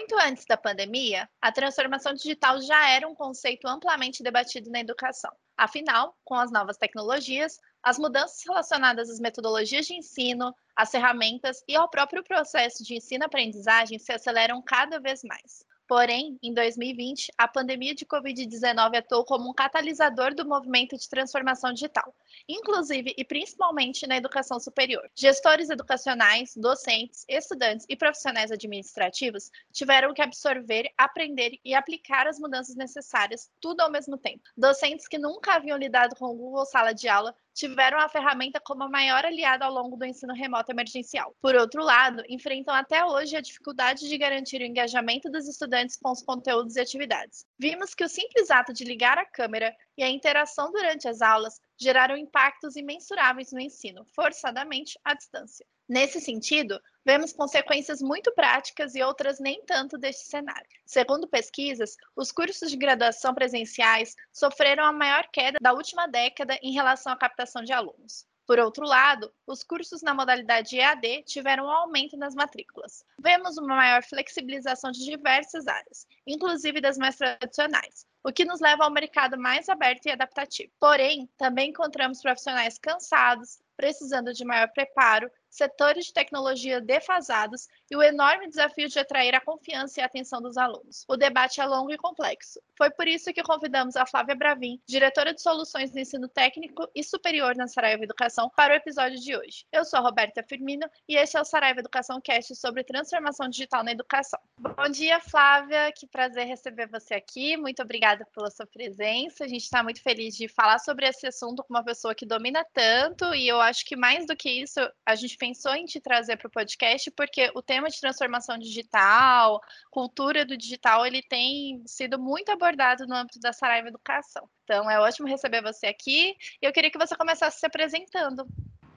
Muito antes da pandemia, a transformação digital já era um conceito amplamente debatido na educação. Afinal, com as novas tecnologias, as mudanças relacionadas às metodologias de ensino, às ferramentas e ao próprio processo de ensino-aprendizagem se aceleram cada vez mais. Porém, em 2020, a pandemia de Covid-19 atuou como um catalisador do movimento de transformação digital, inclusive e principalmente na educação superior. Gestores educacionais, docentes, estudantes e profissionais administrativos tiveram que absorver, aprender e aplicar as mudanças necessárias, tudo ao mesmo tempo. Docentes que nunca haviam lidado com Google Sala de Aula tiveram a ferramenta como a maior aliada ao longo do ensino remoto emergencial. Por outro lado, enfrentam até hoje a dificuldade de garantir o engajamento dos estudantes com os conteúdos e atividades. Vimos que o simples ato de ligar a câmera e a interação durante as aulas geraram impactos imensuráveis no ensino, forçadamente à distância. Nesse sentido, vemos consequências muito práticas e outras nem tanto deste cenário. Segundo pesquisas, os cursos de graduação presenciais sofreram a maior queda da última década em relação à captação de alunos. Por outro lado, os cursos na modalidade EAD tiveram um aumento nas matrículas. Vemos uma maior flexibilização de diversas áreas, inclusive das mais tradicionais, o que nos leva ao mercado mais aberto e adaptativo. Porém, também encontramos profissionais cansados, precisando de maior preparo, setores de tecnologia defasados e o enorme desafio de atrair a confiança e a atenção dos alunos. O debate é longo e complexo. Foi por isso que convidamos a Flávia Bravin, diretora de soluções do ensino técnico e superior na Saraiva Educação, para o episódio de hoje. Eu sou a Roberta Firmino e esse é o Saraiva Educação Cast sobre transformação digital na educação. Bom dia, Flávia. Que prazer receber você aqui. Muito obrigada pela sua presença. A gente está muito feliz de falar sobre esse assunto com uma pessoa que domina tanto e eu acho que mais do que isso, a gente pensou em te trazer para o podcast porque o tema de transformação digital, cultura do digital, ele tem sido muito abordado no âmbito da Saraiva Educação. Então, é ótimo receber você aqui e eu queria que você começasse se apresentando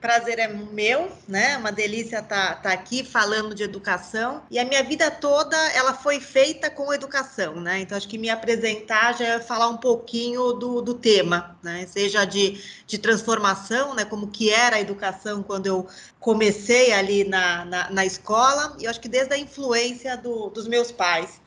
prazer é meu, né? Uma delícia estar tá, tá aqui falando de educação. E a minha vida toda ela foi feita com educação, né? Então acho que me apresentar já é falar um pouquinho do, do tema, né? Seja de, de transformação, né? Como que era a educação quando eu comecei ali na, na, na escola, e acho que desde a influência do, dos meus pais.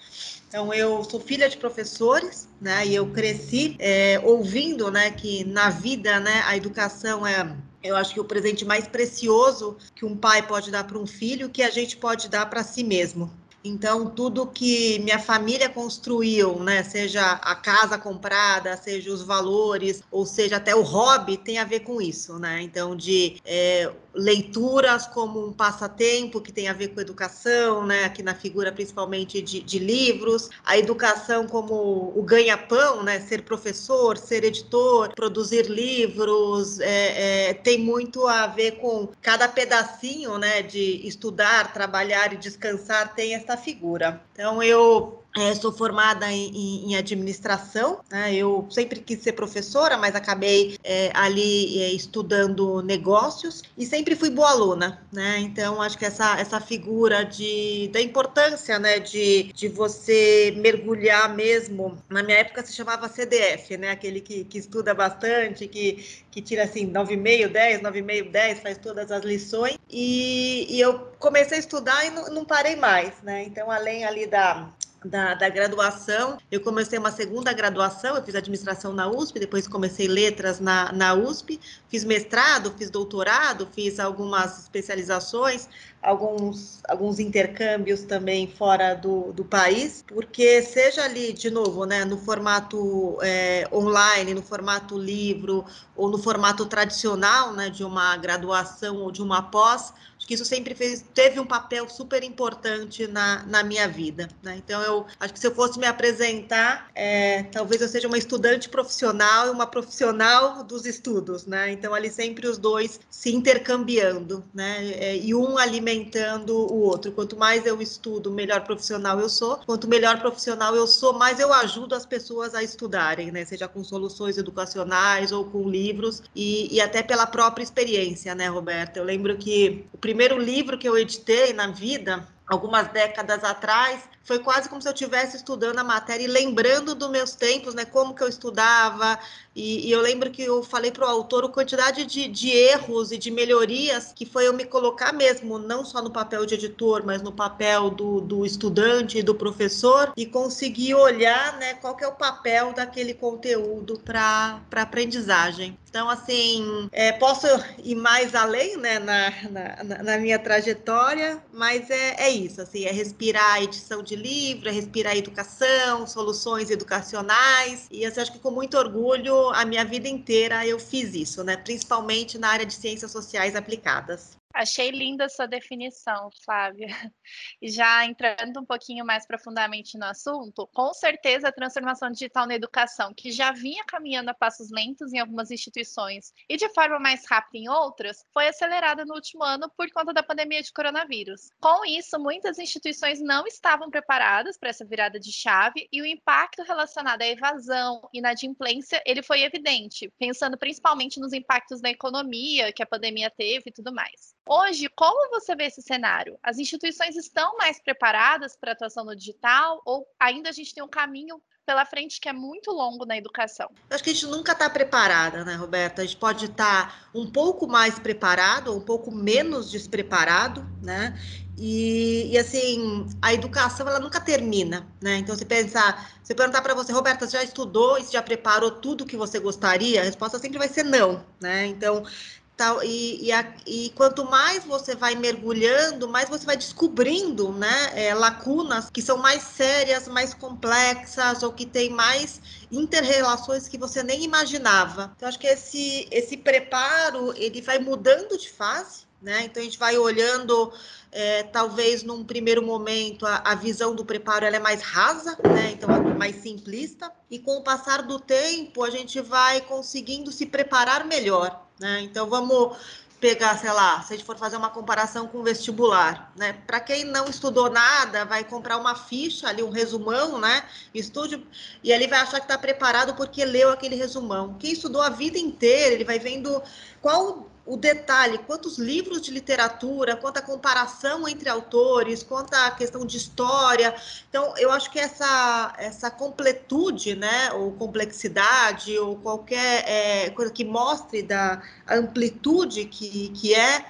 Então, eu sou filha de professores, né? E eu cresci é, ouvindo, né, que na vida, né, a educação é eu acho que o presente mais precioso que um pai pode dar para um filho, que a gente pode dar para si mesmo. Então, tudo que minha família construiu, né, seja a casa comprada, seja os valores, ou seja até o hobby, tem a ver com isso, né? Então, de é, leituras como um passatempo que tem a ver com educação, né? Aqui na figura principalmente de, de livros, a educação como o ganha-pão, né? Ser professor, ser editor, produzir livros, é, é, tem muito a ver com cada pedacinho, né? De estudar, trabalhar e descansar tem essa figura. Então eu é, sou formada em, em, administração, né? eu sempre quis ser professora, mas acabei é, ali é, estudando negócios e sempre fui boa aluna, né? Então acho que essa, essa figura de, da importância né? de, de você mergulhar mesmo, na minha época se chamava CDF, né? Aquele que, que estuda bastante, que, que tira assim 9,5, 10, 9,5, 10, faz todas as lições. E, e eu comecei a estudar e não, não parei mais, né? Então, além ali da, da, da, graduação. Eu comecei uma segunda graduação, eu fiz administração na USP, depois comecei letras na, na USP, fiz mestrado, fiz doutorado, fiz algumas especializações, alguns, alguns intercâmbios também fora do, do país, porque seja ali, de novo, né, no formato é, online, no formato livro, ou no formato tradicional, né, de uma graduação ou de uma pós, que isso sempre fez, teve um papel super importante na, na minha vida. Né? Então, eu acho que se eu fosse me apresentar, é, talvez eu seja uma estudante profissional e uma profissional dos estudos. Né? Então, ali sempre os dois se intercambiando, né? É, e um alimentando o outro. Quanto mais eu estudo, melhor profissional eu sou. Quanto melhor profissional eu sou, mais eu ajudo as pessoas a estudarem, né? seja com soluções educacionais ou com livros, e, e até pela própria experiência, né, Roberta? Eu lembro que o primeiro livro que eu editei na vida, algumas décadas atrás, foi quase como se eu estivesse estudando a matéria e lembrando dos meus tempos, né, como que eu estudava, E, e eu lembro que eu falei para o autor a quantidade de, de erros e de melhorias que foi eu me colocar mesmo, não só no papel de editor, mas no papel do, do estudante e do professor, e conseguir olhar né, qual que é o papel daquele conteúdo para aprendizagem. Então, assim, é, posso ir mais além né, na, na, na minha trajetória, mas é, é isso, assim, é respirar a edição de livro, é respirar educação, soluções educacionais, e assim, acho que com muito orgulho, a minha vida inteira eu fiz isso, né, principalmente na área de ciências sociais aplicadas. Achei linda essa definição, Flávia. E já entrando um pouquinho mais profundamente no assunto, com certeza a transformação digital na educação, que já vinha caminhando a passos lentos em algumas instituições e de forma mais rápida em outras, foi acelerada no último ano por conta da pandemia de coronavírus. Com isso, muitas instituições não estavam preparadas para essa virada de chave e o impacto relacionado à evasão e inadimplência, ele foi evidente, pensando principalmente nos impactos na economia que a pandemia teve e tudo mais. Hoje, como você vê esse cenário? As instituições estão mais preparadas para a atuação no digital ou ainda a gente tem um caminho pela frente que é muito longo na educação? Eu acho que a gente nunca está preparada, né, Roberta? A gente pode estar tá um pouco mais preparado ou um pouco menos despreparado, né? E, e, assim, a educação ela nunca termina, né? Então, se pensar, se perguntar para você, Roberta, você já estudou e já preparou tudo que você gostaria? A resposta sempre vai ser não, né? Então, Tal, e, e, a, e, quanto mais você vai mergulhando, mais você vai descobrindo né, é, lacunas que são mais sérias, mais complexas, ou que tem mais interrelações que você nem imaginava. Então, acho que esse, esse preparo ele vai mudando de fase, né? Então, a gente vai olhando, é, talvez num primeiro momento, a, a visão do preparo é mais rasa, né? então é mais simplista, e com o passar do tempo, a gente vai conseguindo se preparar melhor. Né? Então, vamos pegar, sei lá, se a gente for fazer uma comparação com o vestibular, né? Para quem não estudou nada, vai comprar uma ficha ali, um resumão, né? Estude e ele vai achar que está preparado porque leu aquele resumão. Quem estudou a vida inteira, ele vai vendo qual o detalhe, quantos livros de literatura, quanta comparação entre autores, quanta questão de história. Então, eu acho que essa, essa completude, né, ou complexidade, ou qualquer é, coisa que mostre da amplitude que, que é,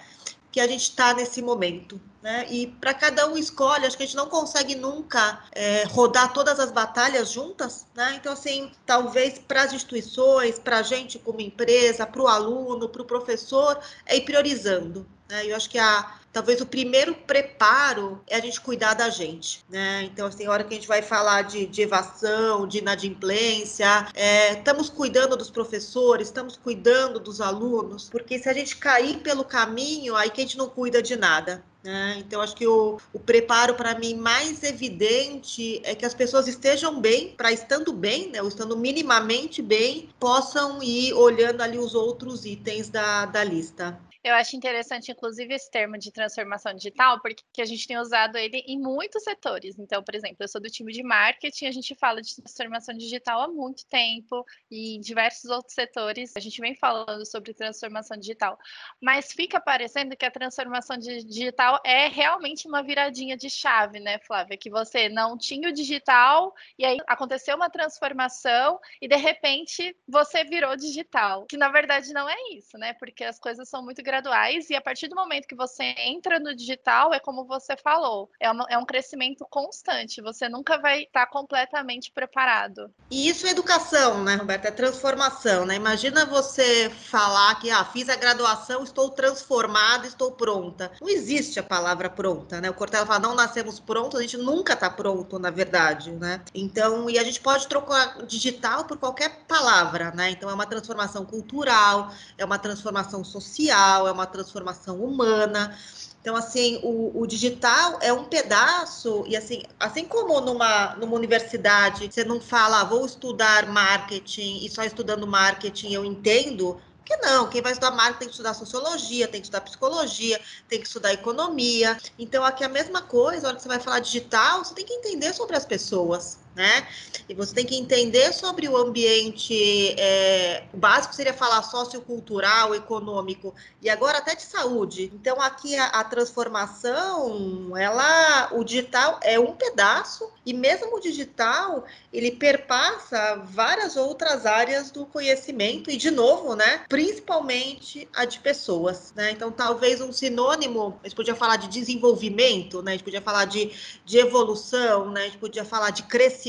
que a gente está nesse momento. Né? E para cada um escolhe, acho que a gente não consegue nunca é, rodar todas as batalhas juntas, né? Então, assim, talvez para as instituições, para a gente como empresa, para o aluno, para o professor, é ir priorizando. Né? Eu acho que a, talvez o primeiro preparo é a gente cuidar da gente, né? Então, assim, a hora que a gente vai falar de, de evasão, de inadimplência, é, estamos cuidando dos professores, estamos cuidando dos alunos, porque se a gente cair pelo caminho, aí que a gente não cuida de nada. Né? Então, acho que o, o preparo para mim mais evidente é que as pessoas estejam bem, para estando bem, né, ou estando minimamente bem, possam ir olhando ali os outros itens da, da lista. Eu acho interessante, inclusive, esse termo de transformação digital, porque a gente tem usado ele em muitos setores. Então, por exemplo, eu sou do time de marketing, a gente fala de transformação digital há muito tempo, e em diversos outros setores a gente vem falando sobre transformação digital. Mas fica parecendo que a transformação digital é realmente uma viradinha de chave, né, Flávia? Que você não tinha o digital, e aí aconteceu uma transformação, e de repente você virou digital. Que na verdade não é isso, né? Porque as coisas são muito grandes graduais, e a partir do momento que você entra no digital, é como você falou, é, uma, é um crescimento constante, você nunca vai estar completamente preparado. E isso é educação, né, Roberta? É transformação, né? Imagina você falar que, ah, fiz a graduação, estou transformada, estou pronta. Não existe a palavra pronta, né? O Cortella fala, não nascemos prontos, a gente nunca está pronto, na verdade, né? Então, e a gente pode trocar digital por qualquer palavra, né? Então, é uma transformação cultural, é uma transformação social, é uma transformação humana. Então, assim, o, o, digital é um pedaço, e assim, assim como numa, numa universidade, você não fala, ah, vou estudar marketing, e só estudando marketing eu entendo, que não, quem vai estudar marketing tem que estudar sociologia, tem que estudar psicologia, tem que estudar economia. Então, aqui é a mesma coisa, a hora que você vai falar digital, você tem que entender sobre as pessoas né? E você tem que entender sobre o ambiente é, o básico seria falar sociocultural, econômico e agora até de saúde. Então aqui a, a transformação, ela, o digital é um pedaço e mesmo o digital ele perpassa várias outras áreas do conhecimento e de novo, né? Principalmente a de pessoas, né? Então talvez um sinônimo, a gente podia falar de desenvolvimento, né? A gente podia falar de, de evolução, né? A gente podia falar de crescimento,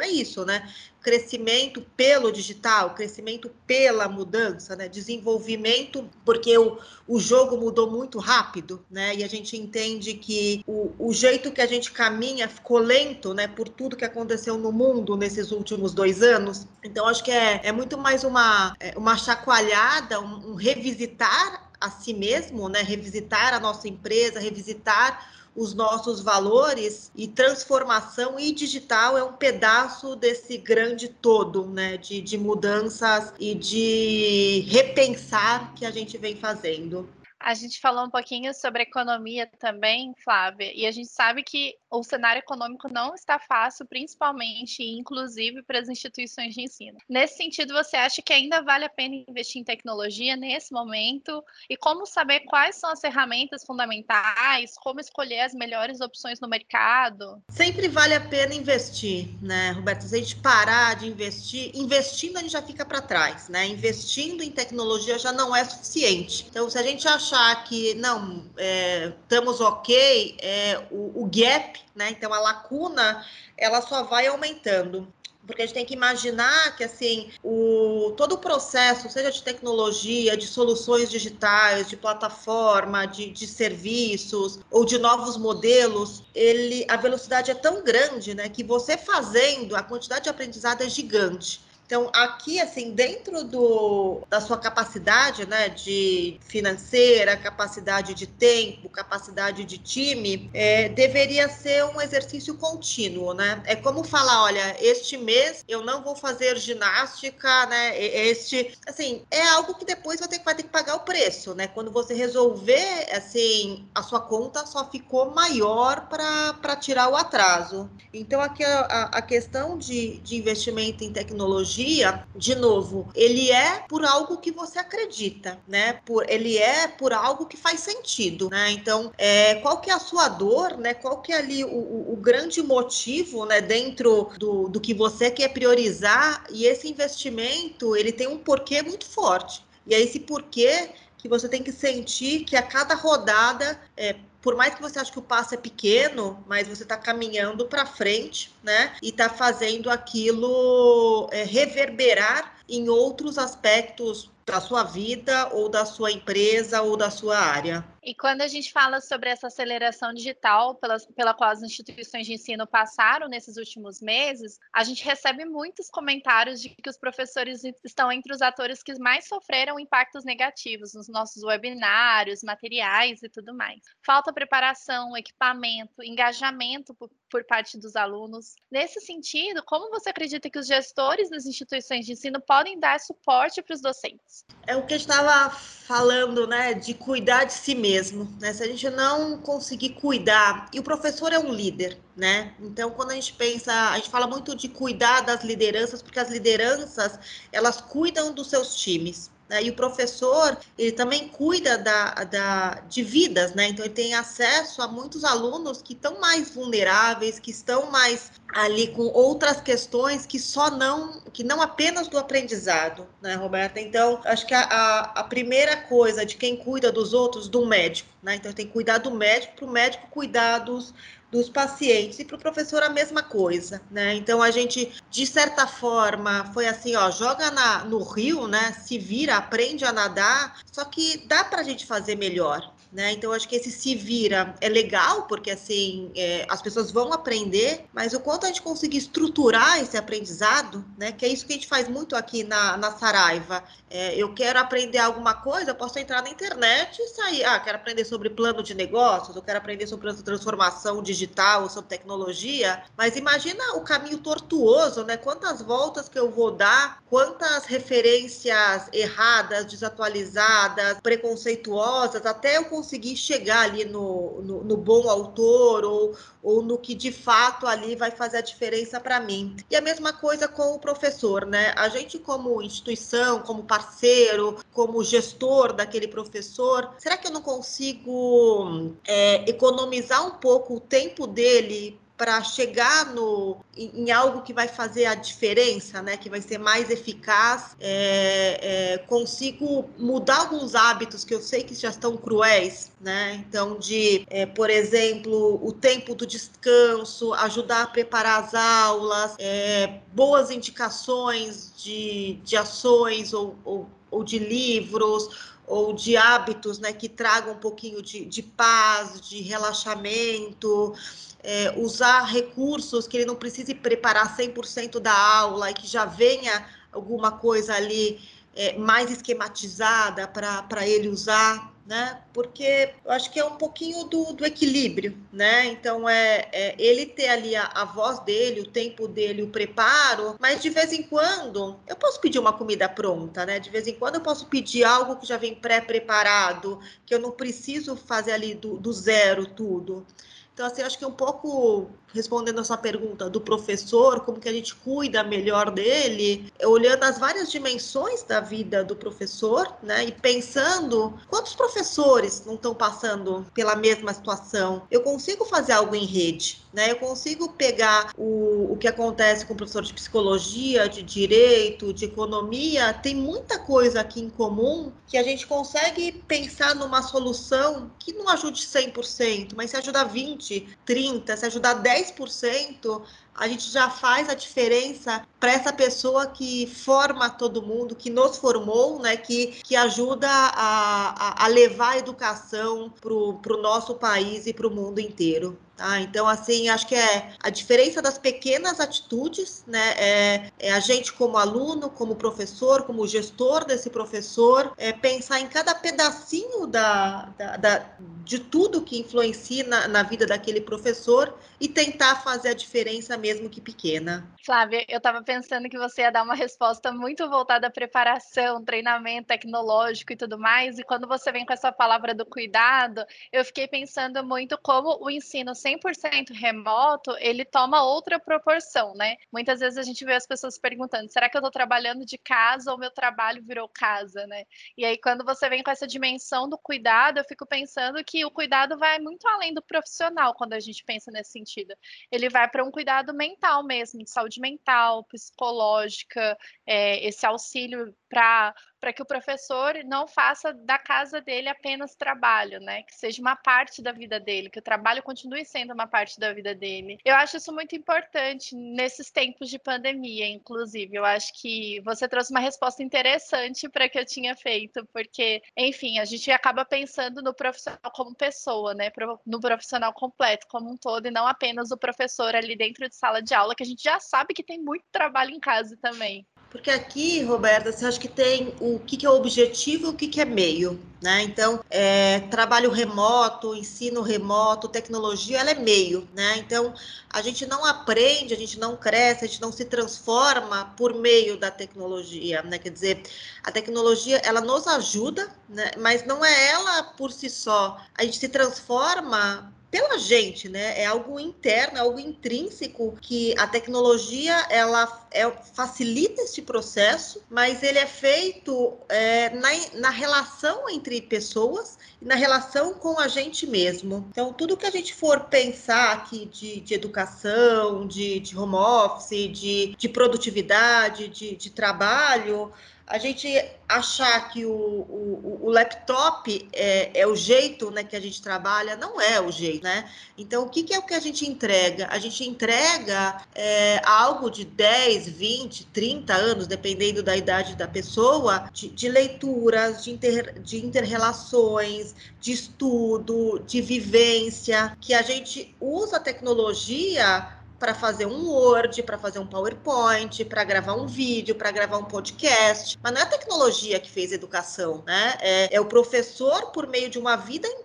é isso, né? crescimento pelo digital, crescimento pela mudança, né? desenvolvimento, porque o, o jogo mudou muito rápido, né? E a gente entende que o, o jeito que a gente caminha ficou lento, né? Por tudo que aconteceu no mundo nesses últimos dois anos. Então, acho que é, é muito mais uma, é, uma chacoalhada, um, um revisitar a si mesmo, né? Revisitar a nossa empresa, revisitar os nossos valores e transformação e digital é um pedaço desse grande todo, né, de, de mudanças e de repensar que a gente vem fazendo. A gente falou um pouquinho sobre economia também, Flávia, e a gente sabe que o cenário econômico não está fácil, principalmente inclusive para as instituições de ensino. Nesse sentido, você acha que ainda vale a pena investir em tecnologia nesse momento? E como saber quais são as ferramentas fundamentais, como escolher as melhores opções no mercado? Sempre vale a pena investir, né, Roberto? Se a gente parar de investir, investindo a gente já fica para trás, né? Investindo em tecnologia já não é suficiente. Então, se a gente achar que não é, estamos ok, é, o, o gap, né? Então a lacuna ela só vai aumentando porque a gente tem que imaginar que assim o todo o processo, seja de tecnologia, de soluções digitais, de plataforma, de, de serviços ou de novos modelos, ele a velocidade é tão grande, né, que você fazendo a quantidade de aprendizado é gigante. Então, aqui, assim, dentro do, da sua capacidade, né, de financeira, capacidade de tempo, capacidade de time, é, deveria ser um exercício contínuo, né? É como falar, olha, este mês eu não vou fazer ginástica, né? Este, assim, é algo que depois vai ter, vai ter que pagar o preço, né? Quando você resolver, assim, a sua conta só ficou maior para tirar o atraso. Então, aqui a, a questão de, de investimento em tecnologia tecnologia, de novo, ele é por algo que você acredita, né? Por, ele é por algo que faz sentido, né? Então, é, qual que é a sua dor, né? Qual que é ali o, o, o grande motivo, né? Dentro do, do que você quer priorizar e esse investimento, ele tem um porquê muito forte. E é esse porquê que você tem que sentir que a cada rodada é, por mais que você ache que o passo é pequeno, mas você está caminhando para frente, né? E está fazendo aquilo é, reverberar em outros aspectos da sua vida ou da sua empresa ou da sua área. E quando a gente fala sobre essa aceleração digital pela, pela qual as instituições de ensino passaram nesses últimos meses, a gente recebe muitos comentários de que os professores estão entre os atores que mais sofreram impactos negativos nos nossos webinários, materiais e tudo mais. Falta preparação, equipamento, engajamento por, por parte dos alunos. Nesse sentido, como você acredita que os gestores das instituições de ensino podem dar suporte para os docentes? É o que estava falando, né, de cuidar de si mesmo, né? Se a gente não conseguir cuidar, e o professor é um líder, né? Então, quando a gente pensa, a gente fala muito de cuidar das lideranças, porque as lideranças, elas cuidam dos seus times. Né? E o professor, ele também cuida da, da, de vidas, né? Então, ele tem acesso a muitos alunos que estão mais vulneráveis, que estão mais ali com outras questões que só não, que não apenas do aprendizado, né, Roberta? Então, acho que a, a, a primeira coisa de quem cuida dos outros, do médico, né? Então, tem que cuidar do médico, para o médico cuidar dos, dos pacientes e para o professor a mesma coisa, né? Então a gente, de certa forma, foi assim, ó, joga na, no rio, né? Se vira, aprende a nadar, só que dá para a gente fazer melhor, né? Então, acho que esse se vira é legal, porque assim é, as pessoas vão aprender, mas o quanto a gente conseguir estruturar esse aprendizado, né? Que é isso que a gente faz muito aqui na, na Saraiva. É, eu quero aprender alguma coisa, eu posso entrar na internet e sair. Ah, quero aprender sobre plano de negócios, eu quero aprender sobre transformação digital, sobre tecnologia, mas imagina o caminho tortuoso, né? Quantas voltas que eu vou dar, quantas referências erradas, desatualizadas, preconceituosas, até eu conseguir conseguir chegar ali no, no, no bom autor ou, ou no que de fato ali vai fazer a diferença para mim. E a mesma coisa com o professor, né? A gente, como instituição, como parceiro, como gestor daquele professor, será que eu não consigo é, economizar um pouco o tempo dele para chegar no, em, em, algo que vai fazer a diferença, né, que vai ser mais eficaz, é, é, consigo mudar alguns hábitos que eu sei que já estão cruéis, né? Então, de, é, por exemplo, o tempo do descanso, ajudar a preparar as aulas, é, boas indicações de, de ações ou, ou, ou de livros ou de hábitos né, que tragam um pouquinho de, de paz, de relaxamento, é, usar recursos que ele não precise preparar 100% da aula e que já venha alguma coisa ali é, mais esquematizada para ele usar, né? Porque eu acho que é um pouquinho do, do equilíbrio, né? Então é, é ele ter ali a, a, voz dele, o tempo dele, o preparo, mas de vez em quando eu posso pedir uma comida pronta, né? De vez em quando eu posso pedir algo que já vem pré-preparado, que eu não preciso fazer ali do, do zero tudo. Então, assim, acho que um pouco respondendo a sua pergunta do professor, como que a gente cuida melhor dele, olhando as várias dimensões da vida do professor, né? E pensando quantos professores não estão passando pela mesma situação. Eu consigo fazer algo em rede, né? Eu consigo pegar o, o que acontece com o professor de psicologia, de direito, de economia, tem muita coisa aqui em comum que a gente consegue pensar numa solução que não ajude 100%, mas se ajudar 20, 30, se ajudar 10 10%, a gente já faz a diferença para essa pessoa que forma todo mundo, que nos formou, né, que, que ajuda a, a, a levar a educação para o nosso país e para o mundo inteiro. Tá? Então, assim, acho que é a diferença das pequenas atitudes, né? É, é, a gente, como aluno, como professor, como gestor desse professor, é pensar em cada pedacinho da, da, da de tudo que influencia na, na, vida daquele professor e tentar fazer a diferença, mesmo que pequena. Flávia, eu estava pensando que você ia dar uma resposta muito voltada à preparação, treinamento tecnológico e tudo mais, e quando você vem com essa palavra do cuidado, eu fiquei pensando muito como o ensino 100% remoto, ele toma outra proporção, né? Muitas vezes a gente vê as pessoas perguntando: será que eu estou trabalhando de casa ou meu trabalho virou casa, né? E aí, quando você vem com essa dimensão do cuidado, eu fico pensando que o cuidado vai muito além do profissional quando a gente pensa nesse sentido. Ele vai para um cuidado mental mesmo, de saúde mental, psicológica, é, esse auxílio para para que o professor não faça da casa dele apenas trabalho, né? Que seja uma parte da vida dele, que o trabalho continue sendo uma parte da vida dele. Eu acho isso muito importante nesses tempos de pandemia, inclusive. Eu acho que você trouxe uma resposta interessante para que eu tinha feito, porque, enfim, a gente acaba pensando no profissional como pessoa, né? No profissional completo como um todo, e não apenas o professor ali dentro de sala de aula, que a gente já sabe que tem muito trabalho em casa também. Porque aqui, Roberta, você acha que tem o que, que é objetivo e o que, que é meio, né? Então, é, trabalho remoto, ensino remoto, tecnologia, ela é meio, né? Então, a gente não aprende, a gente não cresce, a gente não se transforma por meio da tecnologia, né? Quer dizer, a tecnologia, ela nos ajuda, né? Mas não é ela por si só. A gente se transforma pela gente, né? É algo interno, é algo intrínseco que a tecnologia ela é, facilita este processo, mas ele é feito é, na, na relação entre pessoas e na relação com a gente mesmo. Então, tudo que a gente for pensar aqui de, de educação, de, de home office, de, de produtividade, de, de trabalho, a gente achar que o, o, o laptop é, é, o jeito né, que a gente trabalha, não é o jeito, né? Então, o que, que é o que a gente entrega? A gente entrega é, algo de 10, 20, 30 anos, dependendo da idade da pessoa, de, de leituras, de, inter, de interrelações, de estudo, de vivência, que a gente usa a tecnologia para fazer um Word, para fazer um PowerPoint, para gravar um vídeo, para gravar um podcast. Mas não é a tecnologia que fez educação, né? É, é, o professor, por meio de uma vida inteira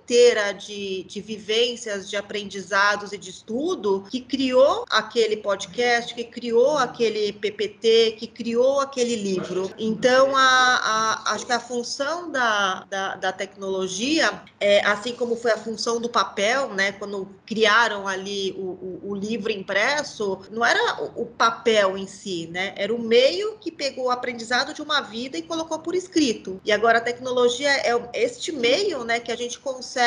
de, de vivências, de aprendizados e de estudo, que criou aquele podcast, que criou aquele PPT, que criou aquele livro. Então, a, a, acho que a função da, da, da tecnologia, é, assim como foi a função do papel, né? Quando criaram ali o, o, o livro impresso, não era o papel em si, né? Era o meio que pegou o aprendizado de uma vida e colocou por escrito. E agora a tecnologia é este meio, né, que a gente consegue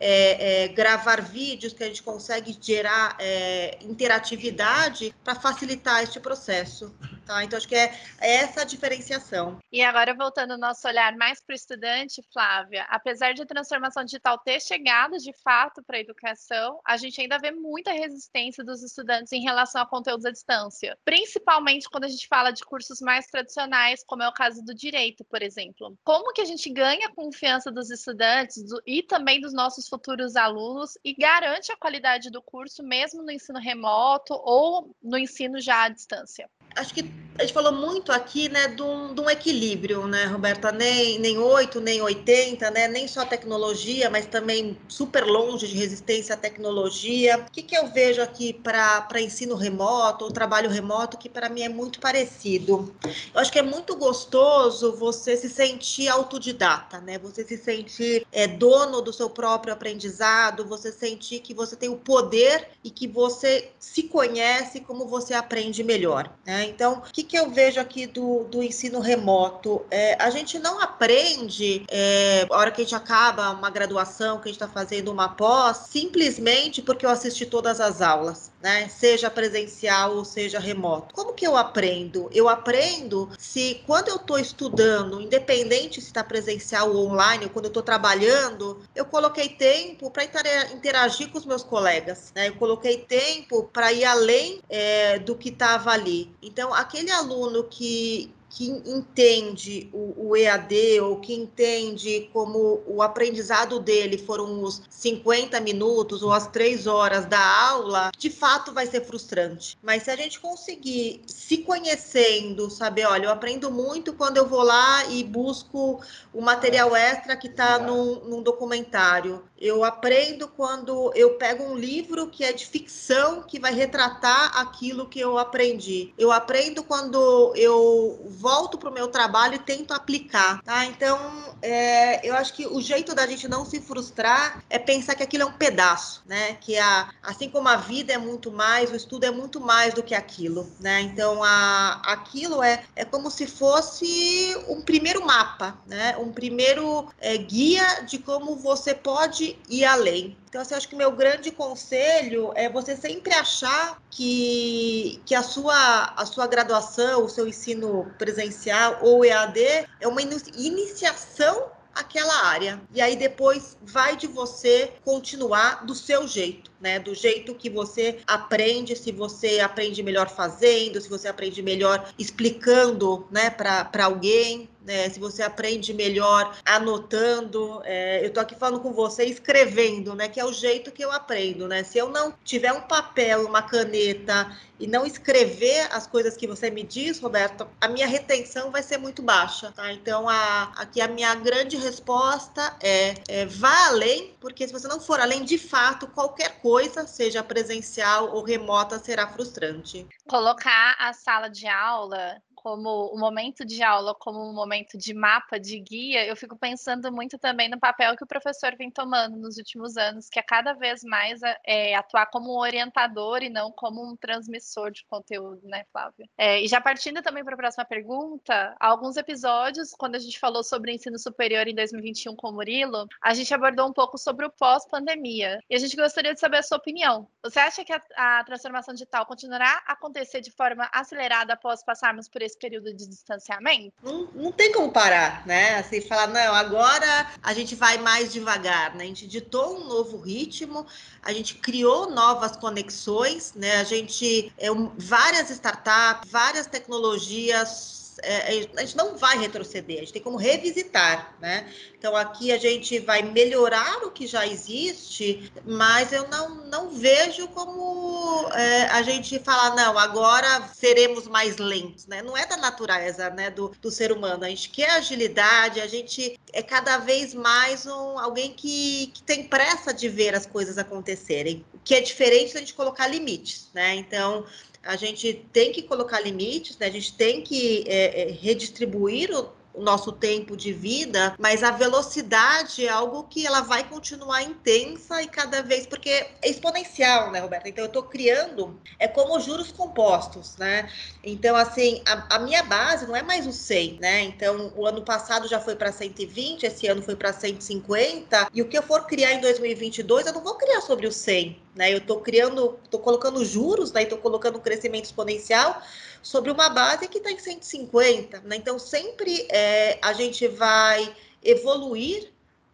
é, é, gravar vídeos, que a gente consegue gerar é, interatividade para facilitar este processo. Tá? Então, acho que é, essa diferenciação. E agora, voltando o nosso olhar mais para o estudante, Flávia, apesar de a transformação digital ter chegado de fato para a educação, a gente ainda vê muita resistência dos estudantes em relação a conteúdos à distância, principalmente quando a gente fala de cursos mais tradicionais, como é o caso do direito, por exemplo. Como que a gente ganha a confiança dos estudantes do, e também dos nossos futuros alunos e garante a qualidade do curso mesmo no ensino remoto ou no ensino já à distância? Acho que a gente falou muito aqui, né, de um, de um, equilíbrio, né, Roberta? Nem, nem 8, nem 80, né? Nem só tecnologia, mas também super longe de resistência à tecnologia. O que, que eu vejo aqui para ensino remoto ou trabalho remoto que para mim é muito parecido? Eu acho que é muito gostoso você se sentir autodidata, né? Você se sentir é, dono do seu próprio aprendizado, você sentir que você tem o poder e que você se conhece como você aprende melhor, né? Então, o que, que eu vejo aqui do, do ensino remoto? É, a gente não aprende, é, a hora que a gente acaba uma graduação, que a gente está fazendo uma pós, simplesmente porque eu assisti todas as aulas né? Seja presencial ou seja remoto. Como que eu aprendo? Eu aprendo se quando eu estou estudando, independente se está presencial ou online, ou quando eu estou trabalhando, eu coloquei tempo para interagir com os meus colegas, né? Eu coloquei tempo para ir além é, do que estava ali. Então, aquele aluno que que entende o, o, EAD ou que entende como o aprendizado dele foram os 50 minutos ou as três horas da aula, de fato vai ser frustrante. Mas se a gente conseguir se conhecendo, saber, olha, eu aprendo muito quando eu vou lá e busco o material extra que está num, num documentário. Eu aprendo quando eu pego um livro que é de ficção, que vai retratar aquilo que eu aprendi. Eu aprendo quando eu volto para o meu trabalho e tento aplicar, tá? Então, é, eu acho que o jeito da gente não se frustrar é pensar que aquilo é um pedaço, né? Que a, assim como a vida é muito mais, o estudo é muito mais do que aquilo, né? Então, a, aquilo é, é como se fosse um primeiro mapa, né? Um primeiro é, guia de como você pode ir além. Então, assim, acho que meu grande conselho é você sempre achar que, que a, sua, a sua graduação, o seu ensino presencial ou EAD é uma iniciação àquela área. E aí depois vai de você continuar do seu jeito, né? Do jeito que você aprende, se você aprende melhor fazendo, se você aprende melhor explicando, né, para alguém né? Se você aprende melhor anotando, é, eu estou aqui falando com você escrevendo, né? Que é o jeito que eu aprendo, né? Se eu não tiver um papel, uma caneta e não escrever as coisas que você me diz, Roberto, a minha retenção vai ser muito baixa, tá? Então, a, aqui a minha grande resposta é, é vá além, porque se você não for além, de fato, qualquer coisa, seja presencial ou remota, será frustrante. Colocar a sala de aula como o momento de aula como um momento de mapa, de guia, eu fico pensando muito também no papel que o professor vem tomando nos últimos anos, que é cada vez mais é, atuar como um orientador e não como um transmissor de conteúdo, né, Flávia? É, e já partindo também para a próxima pergunta, alguns episódios, quando a gente falou sobre ensino superior em 2021 com o Murilo, a gente abordou um pouco sobre o pós-pandemia. E a gente gostaria de saber a sua opinião. Você acha que a, a transformação digital continuará a acontecer de forma acelerada após passarmos por esse período de distanciamento? Não, não tem como parar, né? Assim, falar, não, agora a gente vai mais devagar, né? A gente ditou um novo ritmo, a gente criou novas conexões, né? A gente, é, várias startups, várias tecnologias é, é, a gente não vai retroceder, a gente tem como revisitar, né? Então aqui a gente vai melhorar o que já existe, mas eu não, não vejo como é, a gente falar, não, agora seremos mais lentos, né? Não é da natureza, né, do, do ser humano. A gente quer agilidade, a gente é cada vez mais um, alguém que, que tem pressa de ver as coisas acontecerem, que é diferente da gente colocar limites, né? Então, a gente tem que colocar limites, né? a gente tem que é, é, redistribuir o, o nosso tempo de vida, mas a velocidade é algo que ela vai continuar intensa e cada vez, porque é exponencial, né, Roberta? Então eu estou criando, é como juros compostos, né? Então, assim, a, a, minha base não é mais o 100, né? Então, o ano passado já foi para 120, esse ano foi para 150, e o que eu for criar em 2022, eu não vou criar sobre o 100, né? Eu estou criando, estou colocando juros, né? Estou colocando um crescimento exponencial sobre uma base que está em 150. Né? Então, sempre é, a gente vai evoluir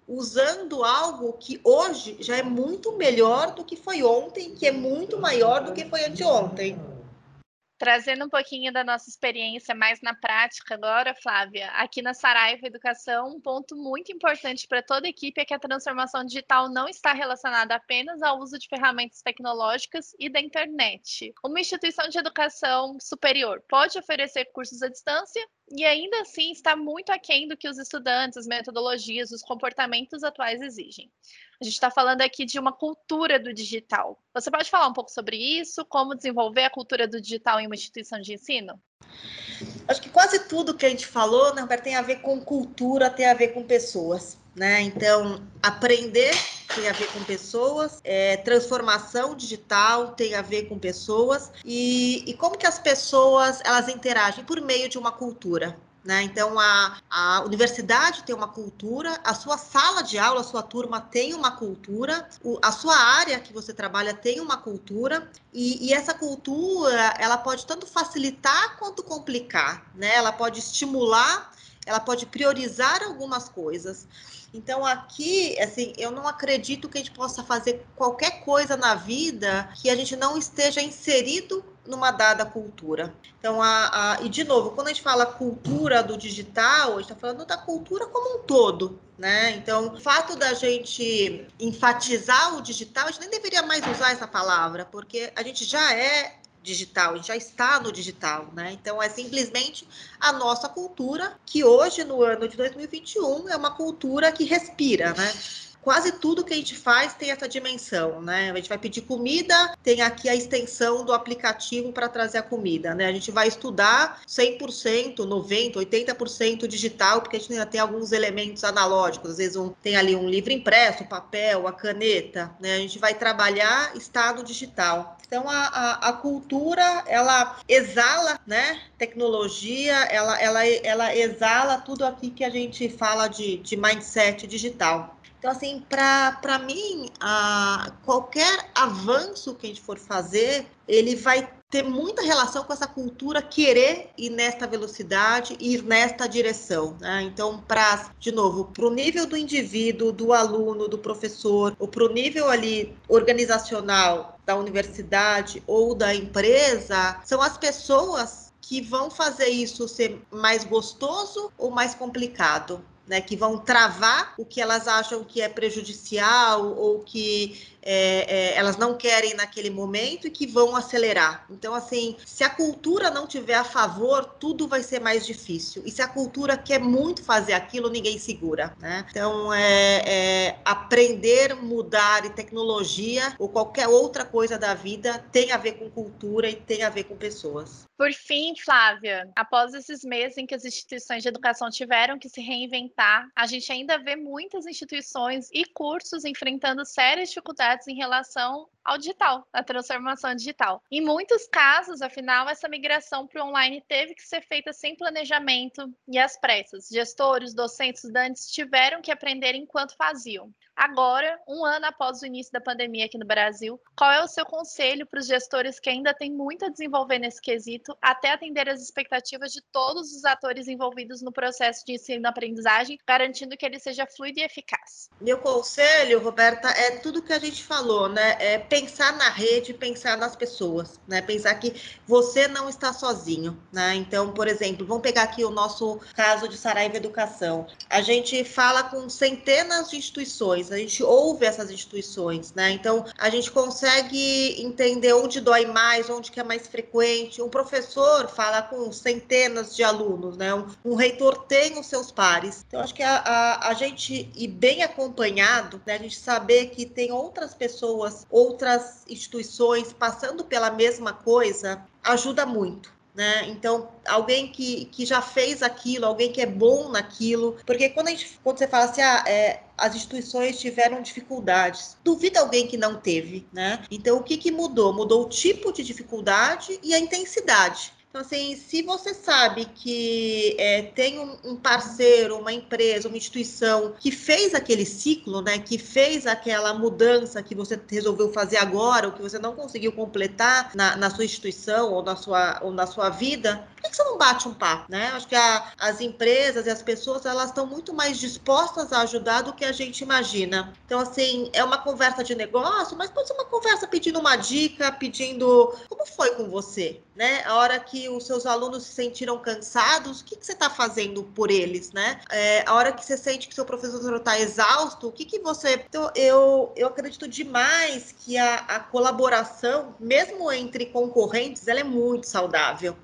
usando algo que hoje já é muito melhor do que foi ontem, que é muito maior do que foi anteontem. Trazendo um pouquinho da nossa experiência mais na prática agora, Flávia, aqui na Saraiva Educação, um ponto muito importante para toda a equipe é que a transformação digital não está relacionada apenas ao uso de ferramentas tecnológicas e da internet. Uma instituição de educação superior pode oferecer cursos à distância e ainda assim está muito aquém do que os estudantes, as metodologias, os comportamentos atuais exigem. A gente está falando aqui de uma cultura do digital. Você pode falar um pouco sobre isso? Como desenvolver a cultura do digital em uma instituição de ensino? Acho que quase tudo que a gente falou, né, Roberto, tem a ver com cultura, tem a ver com pessoas. Né? Então, aprender tem a ver com pessoas, é, transformação digital tem a ver com pessoas e, e como que as pessoas elas interagem por meio de uma cultura. Né? Então, a, a universidade tem uma cultura, a sua sala de aula, a sua turma tem uma cultura, o, a sua área que você trabalha tem uma cultura, e, e, essa cultura ela pode tanto facilitar quanto complicar, né? ela pode estimular, ela pode priorizar algumas coisas. Então, aqui, assim, eu não acredito que a gente possa fazer qualquer coisa na vida que a gente não esteja inserido numa dada cultura. Então, a, a, e de novo, quando a gente fala cultura do digital, a gente está falando da cultura como um todo, né? Então, o fato da gente enfatizar o digital, a gente nem deveria mais usar essa palavra, porque a gente já é digital, a gente já está no digital, né? Então é simplesmente a nossa cultura que hoje no ano de 2021 é uma cultura que respira, né? quase tudo que a gente faz tem essa dimensão, né? A gente vai pedir comida, tem aqui a extensão do aplicativo para trazer a comida, né? A gente vai estudar 100%, 90%, 80% digital, porque a gente ainda tem alguns elementos analógicos. Às vezes um, tem ali um livro impresso, papel, a caneta, né? A gente vai trabalhar estado digital. Então, a, a, a cultura, ela exala, né? Tecnologia, ela, ela, ela exala tudo aqui que a gente fala de, de mindset digital. Então, assim, para mim, a, qualquer avanço que a gente for fazer, ele vai ter muita relação com essa cultura querer ir nesta velocidade, ir nesta direção. Né? Então, de novo, para o nível do indivíduo, do aluno, do professor, ou para o nível ali organizacional da universidade ou da empresa, são as pessoas que vão fazer isso ser mais gostoso ou mais complicado né, que vão travar o que elas acham que é prejudicial ou que é, é, elas não querem naquele momento e que vão acelerar. Então, assim, se a cultura não tiver a favor, tudo vai ser mais difícil. E se a cultura quer muito fazer aquilo, ninguém segura, né? Então, é, é aprender, mudar e tecnologia ou qualquer outra coisa da vida tem a ver com cultura e tem a ver com pessoas. Por fim, Flávia, após esses meses em que as instituições de educação tiveram que se reinventar, a gente ainda vê muitas instituições e cursos enfrentando sérias dificuldades em relação ao digital, à transformação digital. Em muitos casos, afinal, essa migração para o online teve que ser feita sem planejamento e às pressas. Gestores, docentes, estudantes tiveram que aprender enquanto faziam. Agora, um ano após o início da pandemia aqui no Brasil, qual é o seu conselho para os gestores que ainda têm muito a desenvolver nesse quesito, até atender as expectativas de todos os atores envolvidos no processo de ensino-aprendizagem, garantindo que ele seja fluido e eficaz? Meu conselho, Roberta, é tudo que a gente falou, né? É pensar na rede, pensar nas pessoas, né? Pensar que você não está sozinho, né? Então, por exemplo, vamos pegar aqui o nosso caso de Saraiva Educação. A gente fala com centenas de instituições, a gente ouve essas instituições, né? Então, a gente consegue entender onde dói mais, onde que é mais frequente. Um professor fala com centenas de alunos, né? Um, um reitor tem os seus pares. Então, acho que a, a, a gente ir bem acompanhado, né? A gente saber que tem outras pessoas, outras instituições passando pela mesma coisa, ajuda muito. Né? Então, alguém que, que já fez aquilo, alguém que é bom naquilo, porque quando, a gente, quando você fala assim, ah, é, as instituições tiveram dificuldades, duvida alguém que não teve, né? Então, o que, que mudou? Mudou o tipo de dificuldade e a intensidade. Então, assim, se você sabe que é, tem um, um, parceiro, uma empresa, uma instituição que fez aquele ciclo, né, que fez aquela mudança que você resolveu fazer agora, ou que você não conseguiu completar na, na sua instituição ou na sua, ou na sua vida, por que você não bate um papo, né? Acho que a, as empresas e as pessoas, elas estão muito mais dispostas a ajudar do que a gente imagina. Então, assim, é uma conversa de negócio, mas pode ser uma conversa pedindo uma dica, pedindo como foi com você, né? A hora que os seus alunos se sentiram cansados, o que, que você está fazendo por eles, né? É, a hora que você sente que seu professor está exausto, o que, que você. Então, eu, eu acredito demais que a, a colaboração, mesmo entre concorrentes, ela é muito saudável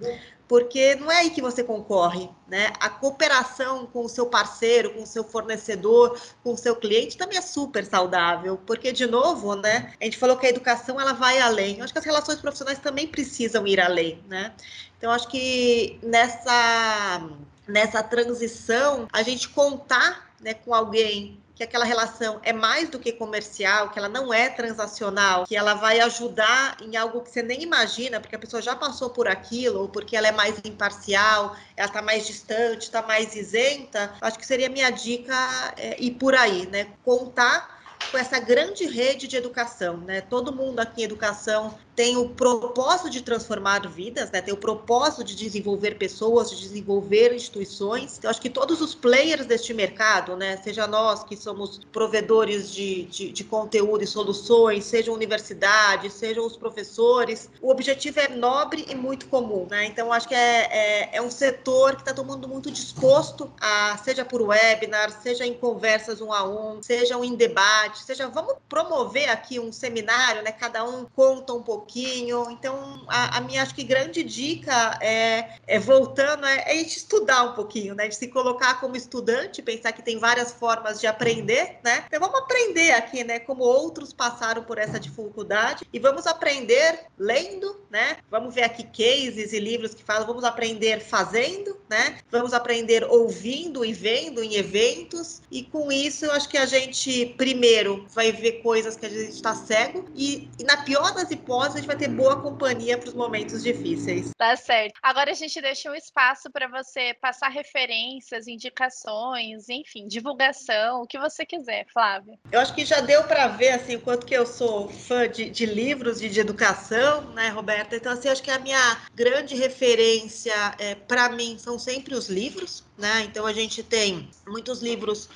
porque não é aí que você concorre, né? A cooperação com o seu parceiro, com o seu fornecedor, com o seu cliente também é super saudável, porque de novo, né? A gente falou que a educação ela vai além. Eu acho que as relações profissionais também precisam ir além, né? Então acho que nessa nessa transição a gente contar né, com alguém que aquela relação é mais do que comercial, que ela não é transacional, que ela vai ajudar em algo que você nem imagina, porque a pessoa já passou por aquilo, ou porque ela é mais imparcial, ela está mais distante, está mais isenta, acho que seria minha dica é, ir por aí, né? Contar com essa grande rede de educação, né? Todo mundo aqui em educação tem o propósito de transformar vidas, né? tem o propósito de desenvolver pessoas, de desenvolver instituições. Eu acho que todos os players deste mercado, né? seja nós que somos provedores de, de, de conteúdo e soluções, seja a universidade, sejam os professores, o objetivo é nobre e muito comum. Né? Então, acho que é, é, é um setor que está todo mundo muito disposto a, seja por webinar, seja em conversas um a um, sejam em debate, seja, vamos promover aqui um seminário, né? cada um conta um pouquinho pouquinho. Então, a, a, minha acho que grande dica é, é voltando, é, é a gente estudar um pouquinho, né? De se colocar como estudante, pensar que tem várias formas de aprender, né? Então vamos aprender aqui, né? Como outros passaram por essa dificuldade e vamos aprender lendo, né? Vamos ver aqui cases e livros que falam, vamos aprender fazendo, né? Vamos aprender ouvindo e vendo em eventos e com isso eu acho que a gente primeiro vai ver coisas que a gente está cego e, e na pior das hipóteses gente vai ter boa companhia para os momentos difíceis. Tá certo. Agora a gente deixa um espaço para você passar referências, indicações, enfim, divulgação, o que você quiser, Flávia. Eu acho que já deu para ver assim o quanto que eu sou fã de, de livros de, de, educação, né, Roberta? Então assim, acho que a minha grande referência é, para mim são sempre os livros, né? Então a gente tem muitos livros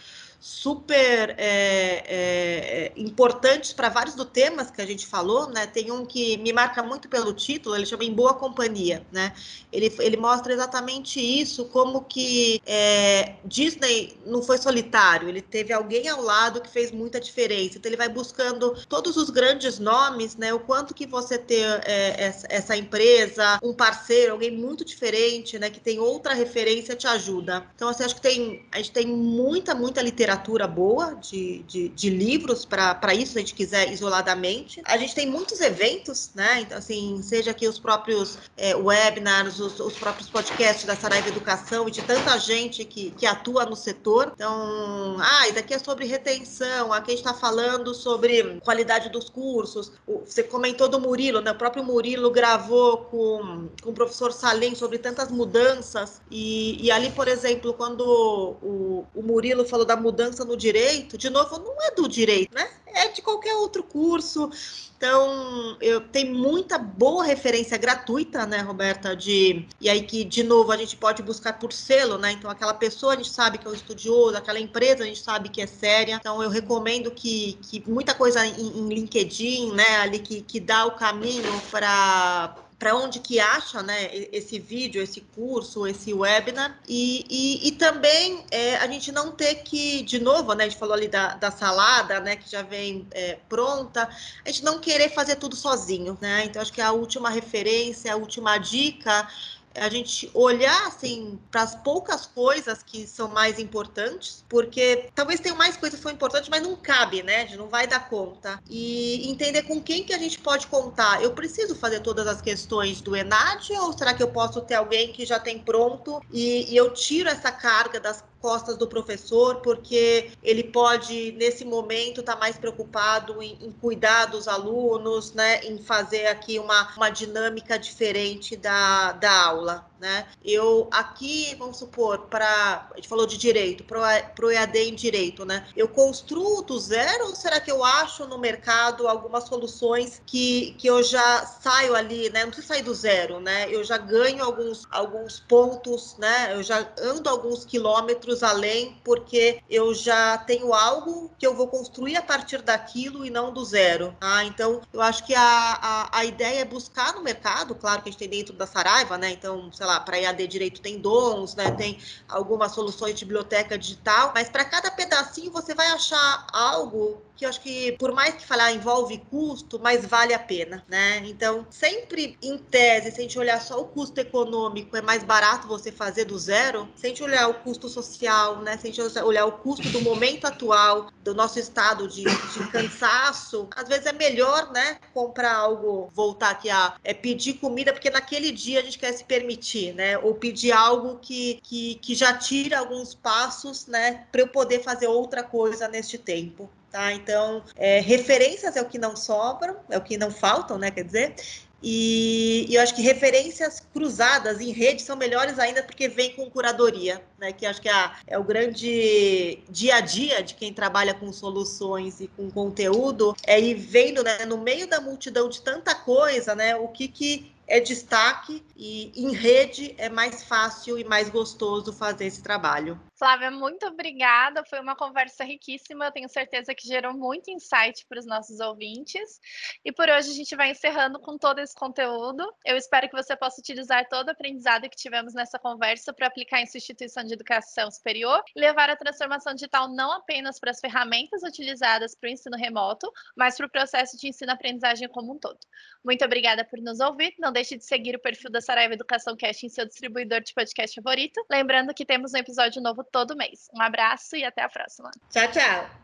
super é, é, é importantes para vários dos temas que a gente falou, né? Tem um que me marca muito pelo título, ele chama Em Boa Companhia, né? Ele, ele mostra exatamente isso, como que é, Disney não foi solitário, ele teve alguém ao lado que fez muita diferença. Então ele vai buscando todos os grandes nomes, né? O quanto que você ter é, essa, essa empresa, um parceiro, alguém muito diferente, né? Que tem outra referência te ajuda. Então assim, acho que tem a gente tem muita muita literatura literatura boa, de, de, de livros para isso, se a gente quiser isoladamente. A gente tem muitos eventos, né? Então, assim, seja aqui os próprios é, webinars, os, os, próprios podcasts da Saraiva Educação e de tanta gente que, que atua no setor. Então, ah, isso aqui é sobre retenção, aqui a gente está falando sobre qualidade dos cursos. Você comentou do Murilo, né? O próprio Murilo gravou com, com o professor Salim sobre tantas mudanças. E, e ali, por exemplo, quando o, o Murilo falou da mudança mudança no direito, de novo, não é do direito, né? É de qualquer outro curso. Então, eu tenho muita boa referência gratuita, né, Roberta, de e aí que de novo a gente pode buscar por selo, né? Então, aquela pessoa a gente sabe que é um estudioso, aquela empresa a gente sabe que é séria. Então, eu recomendo que, que muita coisa em, em LinkedIn, né, ali que, que dá o caminho para para onde que acha né, esse vídeo, esse curso, esse webinar, e, e, e também é, a gente não ter que, de novo, né, a gente falou ali da, da salada, né, que já vem é, pronta, a gente não querer fazer tudo sozinho, né, então acho que a última referência, a última dica a gente olhar assim para as poucas coisas que são mais importantes, porque talvez tenham mais coisas que são importantes, mas não cabe, né? A gente não vai dar conta. E entender com quem que a gente pode contar. Eu preciso fazer todas as questões do ENAD ou será que eu posso ter alguém que já tem pronto e, e eu tiro essa carga das costas do professor, porque ele pode, nesse momento, estar tá mais preocupado em, em, cuidar dos alunos, né, em fazer aqui uma, uma dinâmica diferente da, da aula. Né? Eu aqui, vamos supor, para. A gente falou de direito, para o EAD em direito, né? Eu construo do zero ou será que eu acho no mercado algumas soluções que, que eu já saio ali, né? Não preciso sair do zero, né? Eu já ganho alguns, alguns pontos, né? Eu já ando alguns quilômetros além, porque eu já tenho algo que eu vou construir a partir daquilo e não do zero. Tá? Então, eu acho que a, a, a ideia é buscar no mercado, claro que a gente tem dentro da Saraiva, né? Então, sei lá, lá, para EAD Direito tem dons, né? Tem algumas soluções de biblioteca digital, mas para cada pedacinho você vai achar algo que eu acho que, por mais que falar envolve custo, mas vale a pena, né? Então, sempre em tese, se a gente olhar só o custo econômico, é mais barato você fazer do zero. Se a gente olhar o custo social, né? Se a gente olhar o custo do momento atual, do nosso estado de, de cansaço, às vezes é melhor, né? Comprar algo, voltar aqui a é pedir comida, porque naquele dia a gente quer se permitir, né? Ou pedir algo que, que, que já tira alguns passos, né? Para eu poder fazer outra coisa neste tempo. Tá? Então, é, referências é o que não sobram, é o que não faltam, né? Quer dizer, e, e, eu acho que referências cruzadas em rede são melhores ainda porque vem com curadoria, né? Que acho que é, é o grande dia a dia de quem trabalha com soluções e com conteúdo, é ir vendo, né, no meio da multidão de tanta coisa, né, o que, que é destaque e em rede é mais fácil e mais gostoso fazer esse trabalho. Flávia, muito obrigada. Foi uma conversa riquíssima. Eu tenho certeza que gerou muito insight para os nossos ouvintes. E por hoje a gente vai encerrando com todo esse conteúdo. Eu espero que você possa utilizar todo o aprendizado que tivemos nessa conversa para aplicar em sua instituição de educação superior e levar a transformação digital não apenas para as ferramentas utilizadas para o ensino remoto, mas para o processo de ensino-aprendizagem como um todo. Muito obrigada por nos ouvir. Não deixe de seguir o perfil da Saraiva Educação Cast em seu distribuidor de podcast favorito. Lembrando que temos um episódio novo todo mês. Um abraço e até a próxima. Tchau, tchau.